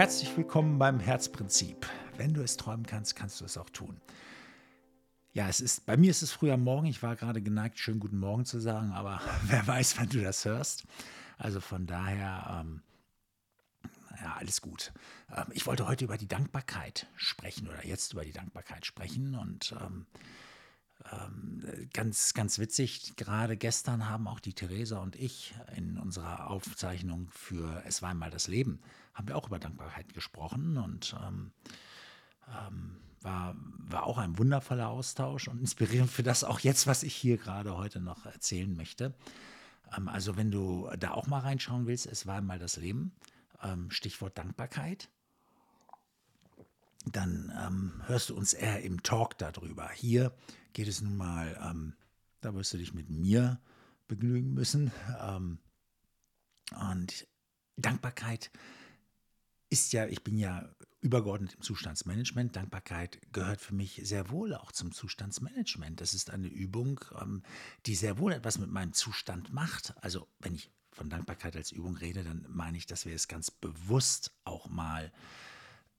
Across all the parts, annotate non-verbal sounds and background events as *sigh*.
Herzlich willkommen beim Herzprinzip. Wenn du es träumen kannst, kannst du es auch tun. Ja, es ist, bei mir ist es früh am Morgen. Ich war gerade geneigt, schönen guten Morgen zu sagen, aber *laughs* wer weiß, wann du das hörst. Also von daher, ähm, ja, alles gut. Ähm, ich wollte heute über die Dankbarkeit sprechen oder jetzt über die Dankbarkeit sprechen und ähm, ganz, ganz witzig, gerade gestern haben auch die Theresa und ich in unserer Aufzeichnung für Es war einmal das Leben, haben wir auch über Dankbarkeit gesprochen und ähm, ähm, war, war auch ein wundervoller Austausch und inspirierend für das auch jetzt, was ich hier gerade heute noch erzählen möchte. Ähm, also wenn du da auch mal reinschauen willst, Es war einmal das Leben, ähm, Stichwort Dankbarkeit dann ähm, hörst du uns eher im Talk darüber. Hier geht es nun mal, ähm, da wirst du dich mit mir begnügen müssen. Ähm, und Dankbarkeit ist ja, ich bin ja übergeordnet im Zustandsmanagement. Dankbarkeit gehört für mich sehr wohl auch zum Zustandsmanagement. Das ist eine Übung, ähm, die sehr wohl etwas mit meinem Zustand macht. Also wenn ich von Dankbarkeit als Übung rede, dann meine ich, dass wir es ganz bewusst auch mal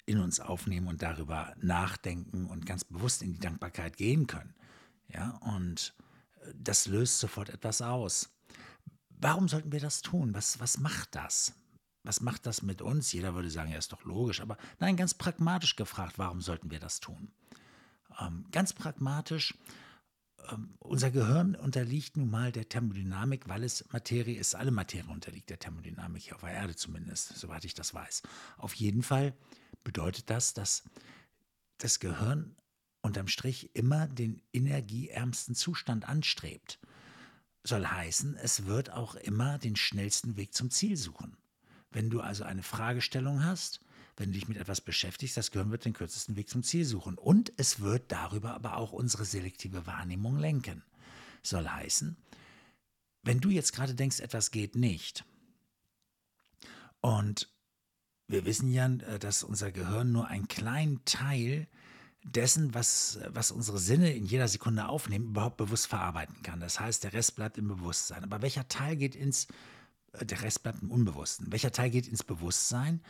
in uns aufnehmen und darüber nachdenken und ganz bewusst in die Dankbarkeit gehen können. Ja, und äh, das löst sofort etwas aus. Warum sollten wir das tun? Was, was macht das? Was macht das mit uns? Jeder würde sagen, ja, ist doch logisch. Aber nein, ganz pragmatisch gefragt, warum sollten wir das tun? Ähm, ganz pragmatisch, unser Gehirn unterliegt nun mal der Thermodynamik, weil es Materie ist. Alle Materie unterliegt der Thermodynamik, hier auf der Erde zumindest, soweit ich das weiß. Auf jeden Fall bedeutet das, dass das Gehirn unterm Strich immer den energieärmsten Zustand anstrebt. Soll heißen, es wird auch immer den schnellsten Weg zum Ziel suchen. Wenn du also eine Fragestellung hast, wenn du dich mit etwas beschäftigst, das Gehirn wird den kürzesten Weg zum Ziel suchen. Und es wird darüber aber auch unsere selektive Wahrnehmung lenken. Soll heißen, wenn du jetzt gerade denkst, etwas geht nicht, und wir wissen ja, äh, dass unser Gehirn nur einen kleinen Teil dessen, was, was unsere Sinne in jeder Sekunde aufnehmen, überhaupt bewusst verarbeiten kann. Das heißt, der Rest bleibt im Bewusstsein. Aber welcher Teil geht ins, äh, der Rest bleibt im Unbewussten. Welcher Teil geht ins Bewusstsein?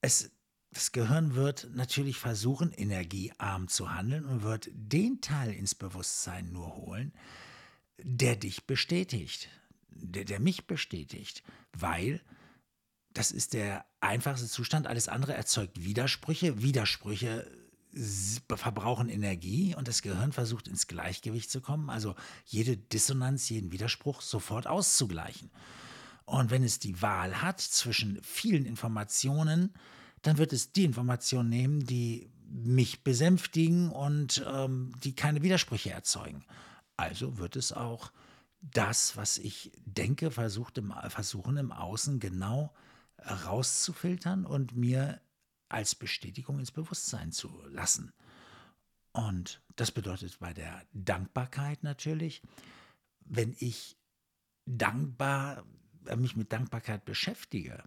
Es, das Gehirn wird natürlich versuchen, energiearm zu handeln und wird den Teil ins Bewusstsein nur holen, der dich bestätigt, der, der mich bestätigt, weil das ist der einfachste Zustand. Alles andere erzeugt Widersprüche. Widersprüche verbrauchen Energie und das Gehirn versucht ins Gleichgewicht zu kommen, also jede Dissonanz, jeden Widerspruch sofort auszugleichen. Und wenn es die Wahl hat zwischen vielen Informationen, dann wird es die Informationen nehmen, die mich besänftigen und ähm, die keine Widersprüche erzeugen. Also wird es auch das, was ich denke, versucht im, versuchen im Außen genau rauszufiltern und mir als Bestätigung ins Bewusstsein zu lassen. Und das bedeutet bei der Dankbarkeit natürlich, wenn ich dankbar, äh, mich mit Dankbarkeit beschäftige,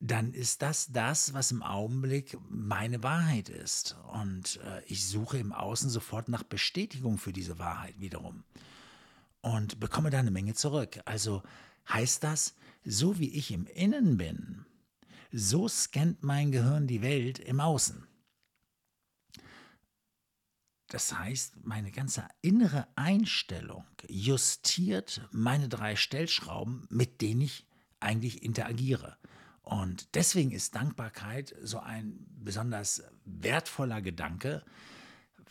dann ist das das, was im Augenblick meine Wahrheit ist. Und äh, ich suche im Außen sofort nach Bestätigung für diese Wahrheit wiederum und bekomme da eine Menge zurück. Also heißt das, so wie ich im Innen bin, so scannt mein Gehirn die Welt im Außen. Das heißt, meine ganze innere Einstellung justiert meine drei Stellschrauben, mit denen ich eigentlich interagiere. Und deswegen ist Dankbarkeit so ein besonders wertvoller Gedanke,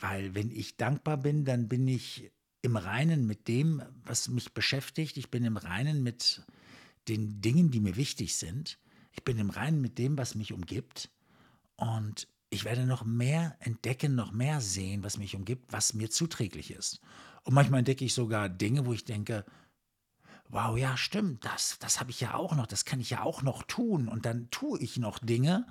weil wenn ich dankbar bin, dann bin ich im Reinen mit dem, was mich beschäftigt. Ich bin im Reinen mit den Dingen, die mir wichtig sind. Ich bin im Reinen mit dem, was mich umgibt. Und ich werde noch mehr entdecken, noch mehr sehen, was mich umgibt, was mir zuträglich ist. Und manchmal entdecke ich sogar Dinge, wo ich denke, wow, ja, stimmt, das, das habe ich ja auch noch, das kann ich ja auch noch tun. Und dann tue ich noch Dinge,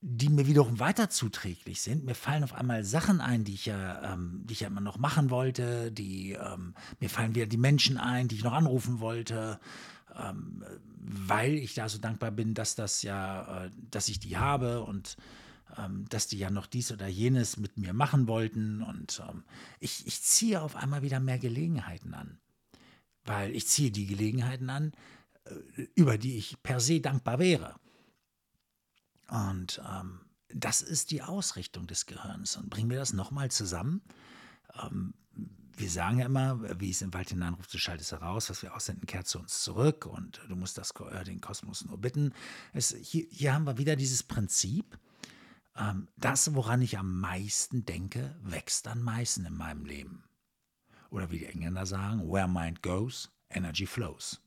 die mir wiederum weiter zuträglich sind. Mir fallen auf einmal Sachen ein, die ich ja, ähm, die ich ja immer noch machen wollte. Die, ähm, mir fallen wieder die Menschen ein, die ich noch anrufen wollte ähm, weil ich da so dankbar bin, dass das ja, äh, dass ich die habe und dass die ja noch dies oder jenes mit mir machen wollten. Und ähm, ich, ich ziehe auf einmal wieder mehr Gelegenheiten an. Weil ich ziehe die Gelegenheiten an, äh, über die ich per se dankbar wäre. Und ähm, das ist die Ausrichtung des Gehirns. Und bringen wir das nochmal zusammen. Ähm, wir sagen ja immer, wie es im Wald hineinruft, du schaltest heraus, was wir aussenden, kehrt zu uns zurück und du musst das, äh, den Kosmos nur bitten. Es, hier, hier haben wir wieder dieses Prinzip, ähm, das, woran ich am meisten denke, wächst am meisten in meinem Leben. Oder wie die Engländer sagen, where mind goes, energy flows.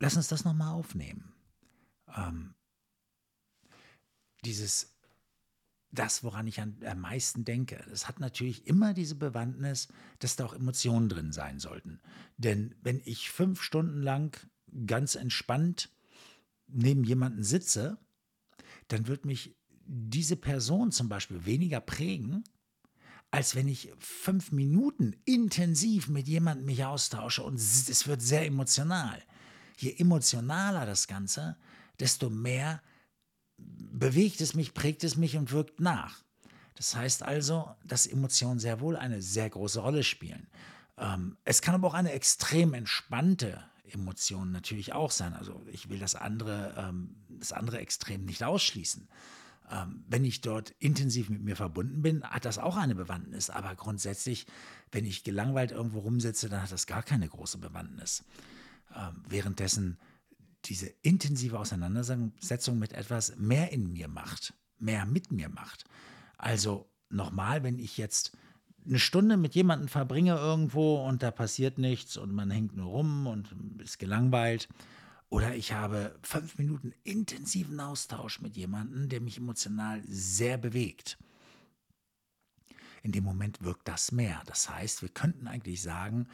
Lass uns das nochmal aufnehmen. Ähm, dieses das, woran ich am meisten denke. Das hat natürlich immer diese Bewandtnis, dass da auch Emotionen drin sein sollten. Denn wenn ich fünf Stunden lang ganz entspannt neben jemanden sitze, dann wird mich diese Person zum Beispiel weniger prägen, als wenn ich fünf Minuten intensiv mit jemandem mich austausche und es wird sehr emotional. Je emotionaler das Ganze, desto mehr bewegt es mich, prägt es mich und wirkt nach. Das heißt also, dass Emotionen sehr wohl eine sehr große Rolle spielen. Ähm, es kann aber auch eine extrem entspannte Emotion natürlich auch sein. Also ich will das andere, ähm, das andere Extrem nicht ausschließen. Ähm, wenn ich dort intensiv mit mir verbunden bin, hat das auch eine Bewandtnis. Aber grundsätzlich, wenn ich gelangweilt irgendwo rumsitze, dann hat das gar keine große Bewandtnis. Ähm, währenddessen diese intensive Auseinandersetzung mit etwas mehr in mir macht, mehr mit mir macht. Also nochmal, wenn ich jetzt eine Stunde mit jemandem verbringe irgendwo und da passiert nichts und man hängt nur rum und ist gelangweilt. Oder ich habe fünf Minuten intensiven Austausch mit jemandem, der mich emotional sehr bewegt. In dem Moment wirkt das mehr. Das heißt, wir könnten eigentlich sagen,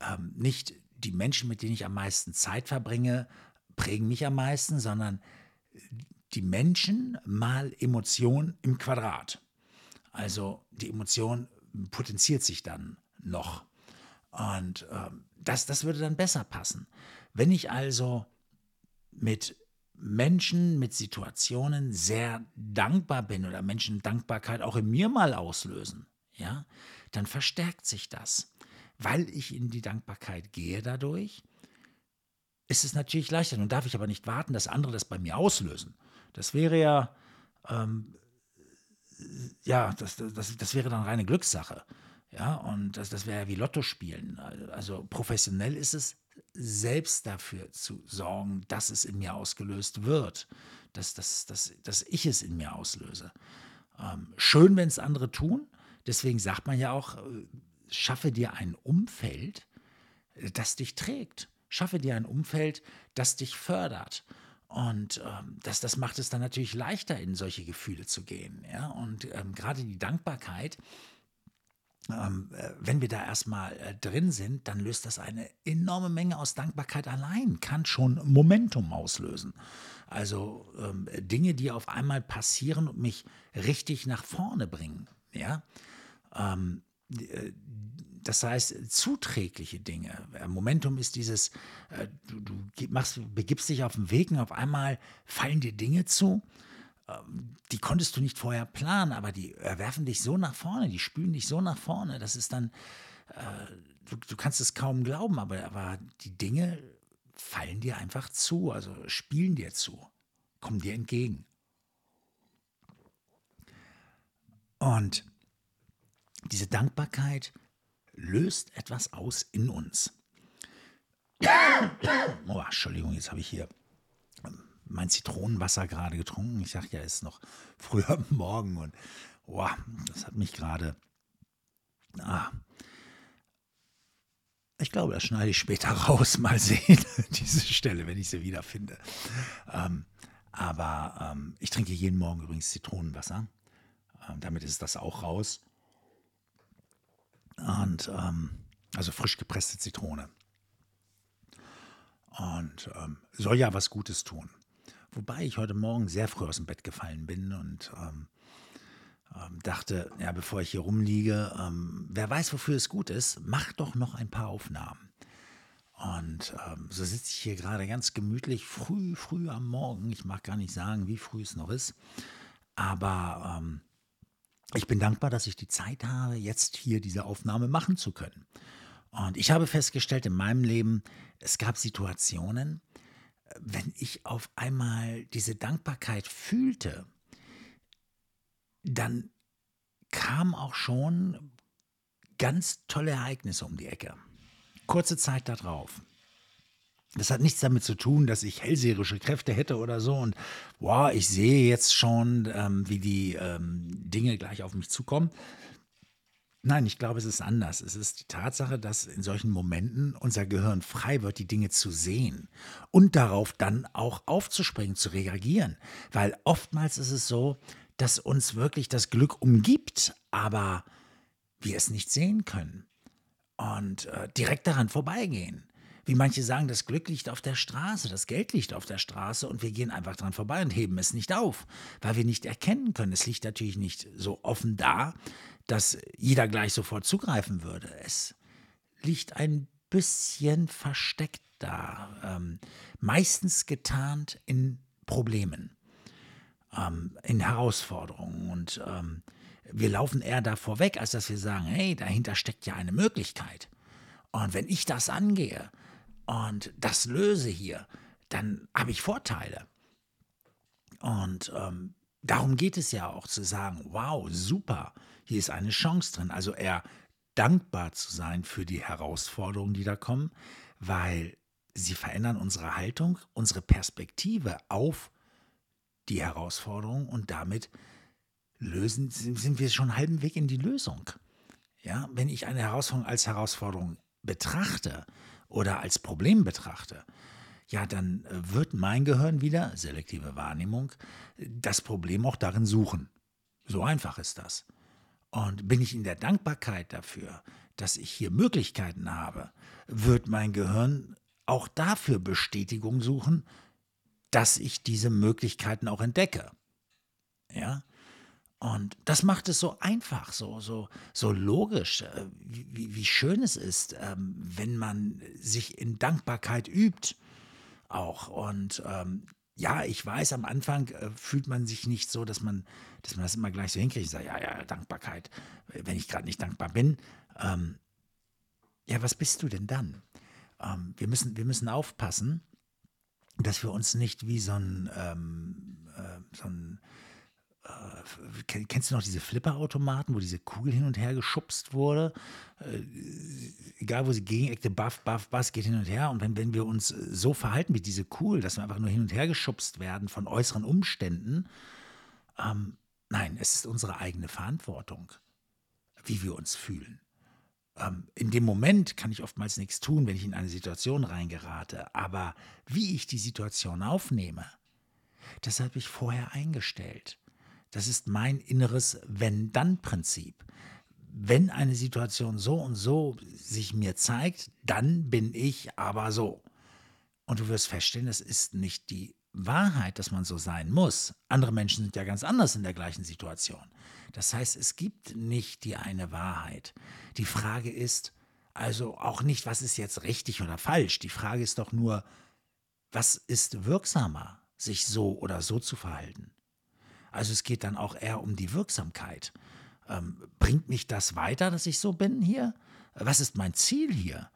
ähm, nicht die Menschen, mit denen ich am meisten Zeit verbringe, prägen mich am meisten, sondern die Menschen mal Emotion im Quadrat. Also die Emotion potenziert sich dann noch. Und äh, das, das würde dann besser passen. Wenn ich also mit Menschen, mit Situationen sehr dankbar bin oder Menschen Dankbarkeit auch in mir mal auslösen, ja, dann verstärkt sich das. Weil ich in die Dankbarkeit gehe dadurch, ist es natürlich leichter. Nun darf ich aber nicht warten, dass andere das bei mir auslösen. Das wäre ja, ähm, ja, das, das, das wäre dann reine Glückssache. Ja, und das, das wäre ja wie Lotto spielen. Also professionell ist es, selbst dafür zu sorgen, dass es in mir ausgelöst wird, dass, dass, dass, dass ich es in mir auslöse. Ähm, schön, wenn es andere tun. Deswegen sagt man ja auch, äh, schaffe dir ein Umfeld, das dich trägt. Schaffe dir ein Umfeld, das dich fördert. Und ähm, das, das macht es dann natürlich leichter, in solche Gefühle zu gehen. Ja? Und ähm, gerade die Dankbarkeit, ähm, äh, wenn wir da erstmal äh, drin sind, dann löst das eine enorme Menge aus Dankbarkeit allein, kann schon Momentum auslösen. Also ähm, Dinge, die auf einmal passieren und mich richtig nach vorne bringen. Ja? Ähm, äh, das heißt, zuträgliche Dinge. Äh, Momentum ist dieses, äh, du, du machst, begibst dich auf den Weg und auf einmal fallen dir Dinge zu, ähm, die konntest du nicht vorher planen, aber die werfen dich so nach vorne, die spülen dich so nach vorne, das ist dann, du, du kannst es kaum glauben, aber, aber die Dinge fallen dir einfach zu, also spielen dir zu, kommen dir entgegen. Und diese Dankbarkeit löst etwas aus in uns. Oh, Entschuldigung, jetzt habe ich hier mein Zitronenwasser gerade getrunken. Ich sage ja, es ist noch früh am Morgen und oh, das hat mich gerade. Ah, ich glaube, das schneide ich später *laughs* raus. Mal sehen, diese Stelle, wenn ich sie wiederfinde. Ähm, aber ähm, ich trinke jeden Morgen übrigens Zitronenwasser. Ähm, damit ist das auch raus. Und ähm, also frisch gepresste Zitrone. Und ähm, soll ja was Gutes tun. Wobei ich heute Morgen sehr früh aus dem Bett gefallen bin und ähm, ähm dachte, ja, bevor ich hier rumliege, ähm, wer weiß, wofür es gut ist, mach doch noch ein paar Aufnahmen. Und ähm, so sitze ich hier gerade ganz gemütlich, früh, früh am Morgen. Ich mag gar nicht sagen, wie früh es noch ist. Aber ähm, ich bin dankbar, dass ich die Zeit habe, jetzt hier diese Aufnahme machen zu können. Und ich habe festgestellt in meinem Leben, es gab Situationen, wenn ich auf einmal diese Dankbarkeit fühlte, dann kamen auch schon ganz tolle Ereignisse um die Ecke. Kurze Zeit darauf. Das hat nichts damit zu tun, dass ich hellseherische Kräfte hätte oder so und wow, ich sehe jetzt schon, ähm, wie die ähm, Dinge gleich auf mich zukommen. Nein, ich glaube, es ist anders. Es ist die Tatsache, dass in solchen Momenten unser Gehirn frei wird, die Dinge zu sehen und darauf dann auch aufzuspringen, zu reagieren. Weil oftmals ist es so, dass uns wirklich das Glück umgibt, aber wir es nicht sehen können und äh, direkt daran vorbeigehen. Wie manche sagen, das Glück liegt auf der Straße, das Geld liegt auf der Straße und wir gehen einfach dran vorbei und heben es nicht auf, weil wir nicht erkennen können. Es liegt natürlich nicht so offen da, dass jeder gleich sofort zugreifen würde. Es liegt ein bisschen versteckt da, ähm, meistens getarnt in Problemen, ähm, in Herausforderungen und ähm, wir laufen eher davor weg, als dass wir sagen, hey, dahinter steckt ja eine Möglichkeit. Und wenn ich das angehe, und das löse hier, dann habe ich Vorteile. Und ähm, darum geht es ja auch zu sagen, wow, super, hier ist eine Chance drin. Also eher dankbar zu sein für die Herausforderungen, die da kommen, weil sie verändern unsere Haltung, unsere Perspektive auf die Herausforderung und damit lösen, sind wir schon einen halben Weg in die Lösung. Ja, wenn ich eine Herausforderung als Herausforderung betrachte, oder als Problem betrachte, ja, dann äh, wird mein Gehirn wieder, selektive Wahrnehmung, das Problem auch darin suchen. So einfach ist das. Und bin ich in der Dankbarkeit dafür, dass ich hier Möglichkeiten habe, wird mein Gehirn auch dafür Bestätigung suchen, dass ich diese Möglichkeiten auch entdecke. Ja? Und das macht es so einfach, so, so, so logisch, äh, wie, wie schön es ist, ähm, wenn man sich in Dankbarkeit übt auch. Und ähm, ja, ich weiß, am Anfang äh, fühlt man sich nicht so, dass man, dass man das immer gleich so hinkriegt. Ich sage, ja, ja, Dankbarkeit, wenn ich gerade nicht dankbar bin. Ähm, ja, was bist du denn dann? Ähm, wir, müssen, wir müssen aufpassen, dass wir uns nicht wie so ein, ähm, äh, so ein äh, kennst du noch diese Flipperautomaten, wo diese Kugel hin und her geschubst wurde? Äh, egal, wo sie gegeneckte, buff, buff, buff, geht hin und her. Und wenn, wenn wir uns so verhalten wie diese Kugel, dass wir einfach nur hin und her geschubst werden von äußeren Umständen, ähm, nein, es ist unsere eigene Verantwortung, wie wir uns fühlen. Ähm, in dem Moment kann ich oftmals nichts tun, wenn ich in eine Situation reingerate, aber wie ich die Situation aufnehme, das habe ich vorher eingestellt. Das ist mein inneres Wenn-Dann-Prinzip. Wenn eine Situation so und so sich mir zeigt, dann bin ich aber so. Und du wirst feststellen, das ist nicht die Wahrheit, dass man so sein muss. Andere Menschen sind ja ganz anders in der gleichen Situation. Das heißt, es gibt nicht die eine Wahrheit. Die Frage ist also auch nicht, was ist jetzt richtig oder falsch. Die Frage ist doch nur, was ist wirksamer, sich so oder so zu verhalten. Also es geht dann auch eher um die Wirksamkeit. Ähm, bringt mich das weiter, dass ich so bin hier? Was ist mein Ziel hier?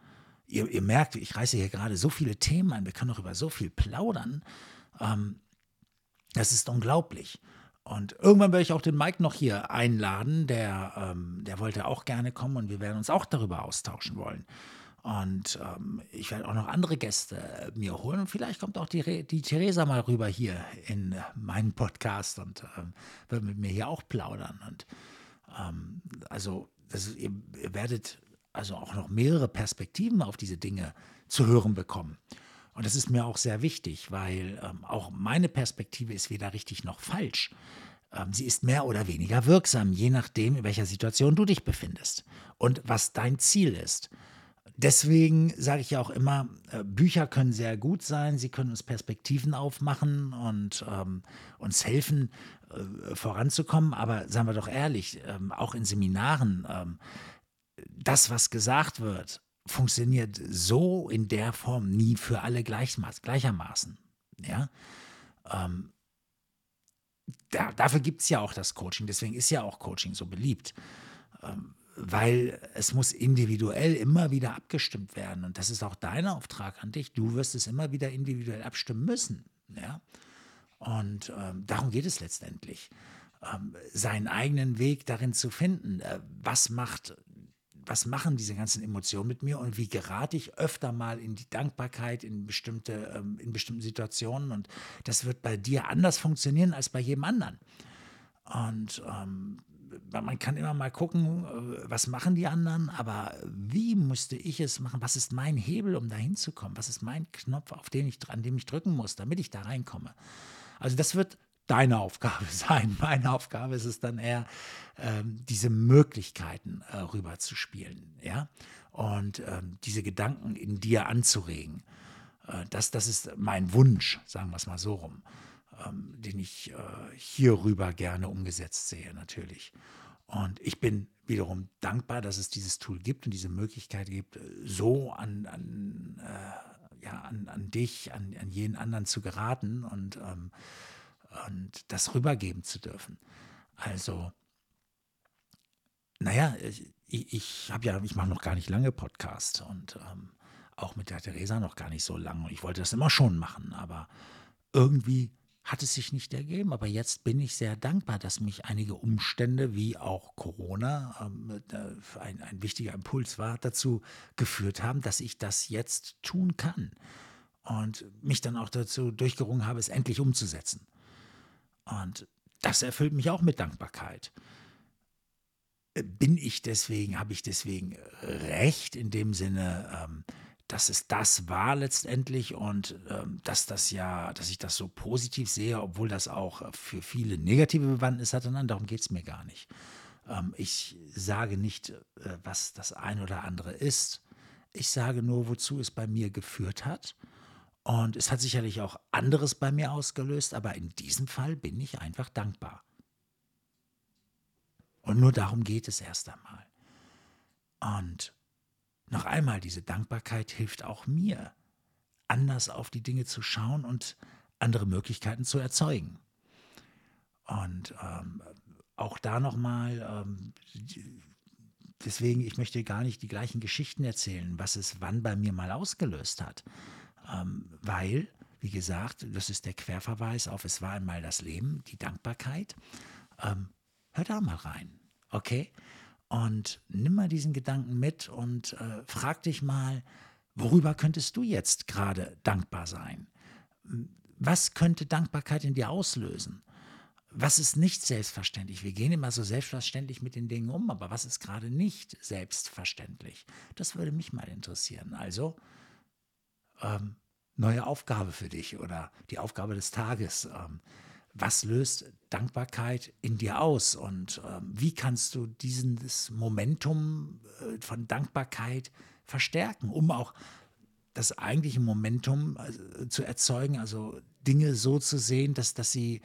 Ihr, ihr merkt, ich reiße hier gerade so viele Themen ein, wir können auch über so viel plaudern. Ähm, das ist unglaublich. Und irgendwann werde ich auch den Mike noch hier einladen, der, ähm, der wollte auch gerne kommen und wir werden uns auch darüber austauschen wollen. Und ähm, ich werde auch noch andere Gäste äh, mir holen und vielleicht kommt auch die, die Theresa mal rüber hier in meinen Podcast und ähm, wird mit mir hier auch plaudern. Und ähm, also ist, ihr, ihr werdet also auch noch mehrere Perspektiven auf diese Dinge zu hören bekommen. Und das ist mir auch sehr wichtig, weil ähm, auch meine Perspektive ist weder richtig noch falsch. Ähm, sie ist mehr oder weniger wirksam, je nachdem, in welcher Situation du dich befindest und was dein Ziel ist. Deswegen sage ich ja auch immer, äh, Bücher können sehr gut sein, sie können uns Perspektiven aufmachen und ähm, uns helfen, äh, voranzukommen. Aber seien wir doch ehrlich, ähm, auch in Seminaren, ähm, das, was gesagt wird, funktioniert so in der Form nie für alle gleichermaßen. Ja? Ähm, da, dafür gibt es ja auch das Coaching, deswegen ist ja auch Coaching so beliebt. Weil es muss individuell immer wieder abgestimmt werden. Und das ist auch dein Auftrag an dich. Du wirst es immer wieder individuell abstimmen müssen. Ja? Und ähm, darum geht es letztendlich. Ähm, seinen eigenen Weg darin zu finden. Äh, was macht was machen diese ganzen Emotionen mit mir und wie gerate ich öfter mal in die Dankbarkeit in bestimmte, ähm, in bestimmten Situationen. Und das wird bei dir anders funktionieren als bei jedem anderen. Und ähm, man kann immer mal gucken, äh, was machen die anderen, aber wie müsste ich es machen? Was ist mein Hebel, um da hinzukommen? Was ist mein Knopf, auf den ich, an dem ich drücken muss, damit ich da reinkomme? Also das wird deine Aufgabe *laughs* sein. Meine Aufgabe ist es dann eher, ähm, diese Möglichkeiten äh, rüberzuspielen, ja, und ähm, diese Gedanken in dir anzuregen. Äh, das, das ist mein Wunsch, sagen wir es mal so rum ähm, den ich äh, hierüber gerne umgesetzt sehe, natürlich. Und ich bin wiederum dankbar, dass es dieses Tool gibt und diese Möglichkeit gibt, so an, an, äh, ja, an, an dich, an, an jeden anderen zu geraten und, ähm, und das rübergeben zu dürfen. Also, naja, ich, ich habe ja, ich mache noch gar nicht lange Podcast und ähm, auch mit der Theresa noch gar nicht so lange. Ich wollte das immer schon machen, aber irgendwie hat es sich nicht ergeben. Aber jetzt bin ich sehr dankbar, dass mich einige Umstände wie auch Corona, ähm, ein, ein wichtiger Impuls war, dazu geführt haben, dass ich das jetzt tun kann. Und mich dann auch dazu durchgerungen habe, es endlich umzusetzen. Und das erfüllt mich auch mit Dankbarkeit. Bin ich deswegen, habe ich deswegen recht in dem Sinne, ähm, dass es das war letztendlich und ähm, dass das ja, dass ich das so positiv sehe, obwohl das auch für viele negative Bewandtnis hatte. Nein, darum geht es mir gar nicht. Ähm, ich sage nicht, äh, was das eine oder andere ist. Ich sage nur, wozu es bei mir geführt hat. Und es hat sicherlich auch anderes bei mir ausgelöst, aber in diesem Fall bin ich einfach dankbar. Und nur darum geht es erst einmal. Und noch einmal, diese Dankbarkeit hilft auch mir, anders auf die Dinge zu schauen und andere Möglichkeiten zu erzeugen. Und ähm, auch da nochmal, ähm, deswegen, ich möchte gar nicht die gleichen Geschichten erzählen, was es wann bei mir mal ausgelöst hat. Ähm, weil, wie gesagt, das ist der Querverweis auf Es war einmal das Leben, die Dankbarkeit. Ähm, hör da mal rein, okay? Und nimm mal diesen Gedanken mit und äh, frag dich mal, worüber könntest du jetzt gerade dankbar sein? Was könnte Dankbarkeit in dir auslösen? Was ist nicht selbstverständlich? Wir gehen immer so selbstverständlich mit den Dingen um, aber was ist gerade nicht selbstverständlich? Das würde mich mal interessieren. Also, ähm, neue Aufgabe für dich oder die Aufgabe des Tages. Ähm, was löst Dankbarkeit in dir aus und äh, wie kannst du dieses Momentum äh, von Dankbarkeit verstärken, um auch das eigentliche Momentum äh, zu erzeugen, also Dinge so zu sehen, dass, dass sie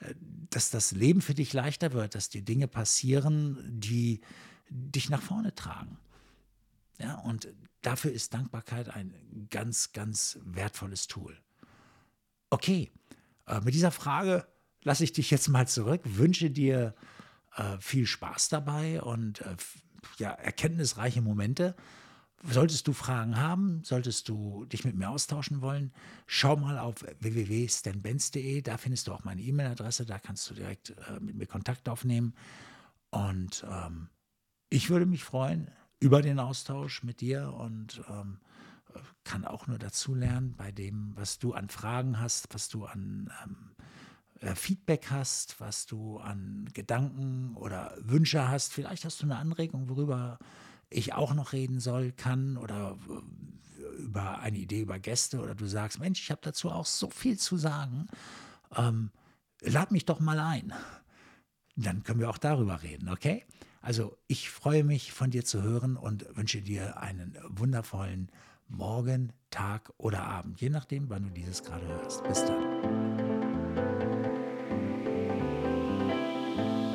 äh, dass das Leben für dich leichter wird, dass die Dinge passieren, die dich nach vorne tragen. Ja, und dafür ist Dankbarkeit ein ganz, ganz wertvolles Tool. Okay, äh, mit dieser Frage lasse ich dich jetzt mal zurück, wünsche dir äh, viel Spaß dabei und äh, ja, erkenntnisreiche Momente. Solltest du Fragen haben, solltest du dich mit mir austauschen wollen, schau mal auf www.stanbenz.de, da findest du auch meine E-Mail-Adresse, da kannst du direkt äh, mit mir Kontakt aufnehmen. Und ähm, ich würde mich freuen über den Austausch mit dir und ähm, kann auch nur dazu lernen bei dem, was du an Fragen hast, was du an ähm, äh, Feedback hast, was du an Gedanken oder Wünsche hast. Vielleicht hast du eine Anregung, worüber ich auch noch reden soll, kann oder äh, über eine Idee über Gäste oder du sagst, Mensch, ich habe dazu auch so viel zu sagen. Ähm, lad mich doch mal ein. Dann können wir auch darüber reden, okay? Also ich freue mich von dir zu hören und wünsche dir einen wundervollen Morgen, Tag oder Abend, je nachdem, wann du dieses gerade hörst. Bis dann.